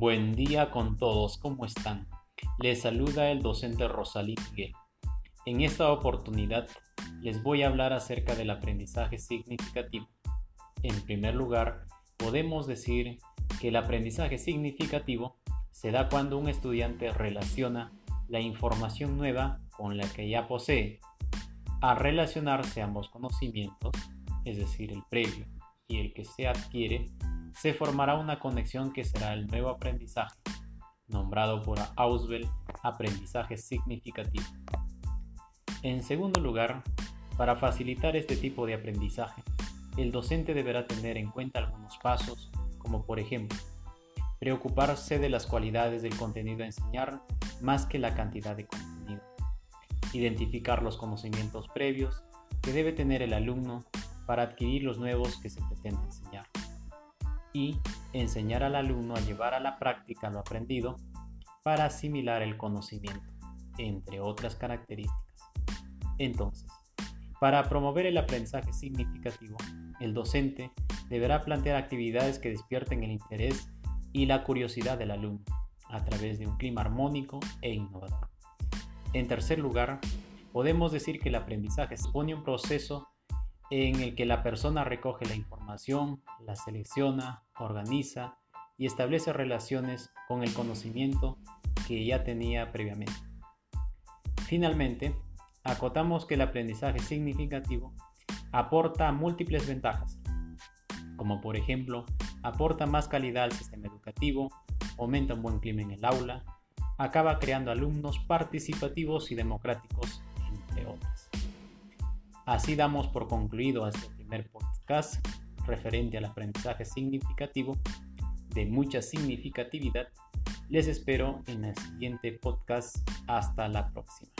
Buen día con todos, ¿cómo están? Les saluda el docente Rosalí Miguel. En esta oportunidad les voy a hablar acerca del aprendizaje significativo. En primer lugar, podemos decir que el aprendizaje significativo se da cuando un estudiante relaciona la información nueva con la que ya posee. Al relacionarse ambos conocimientos, es decir, el previo y el que se adquiere, se formará una conexión que será el nuevo aprendizaje, nombrado por Auswell aprendizaje significativo. En segundo lugar, para facilitar este tipo de aprendizaje, el docente deberá tener en cuenta algunos pasos, como por ejemplo, preocuparse de las cualidades del contenido a enseñar más que la cantidad de contenido, identificar los conocimientos previos que debe tener el alumno para adquirir los nuevos que se pretende enseñar. Y enseñar al alumno a llevar a la práctica lo aprendido para asimilar el conocimiento, entre otras características. Entonces, para promover el aprendizaje significativo, el docente deberá plantear actividades que despierten el interés y la curiosidad del alumno a través de un clima armónico e innovador. En tercer lugar, podemos decir que el aprendizaje supone un proceso en el que la persona recoge la información, la selecciona, organiza y establece relaciones con el conocimiento que ya tenía previamente. Finalmente, acotamos que el aprendizaje significativo aporta múltiples ventajas, como por ejemplo, aporta más calidad al sistema educativo, aumenta un buen clima en el aula, acaba creando alumnos participativos y democráticos, entre otras. Así damos por concluido este primer podcast referente al aprendizaje significativo de mucha significatividad. Les espero en el siguiente podcast. Hasta la próxima.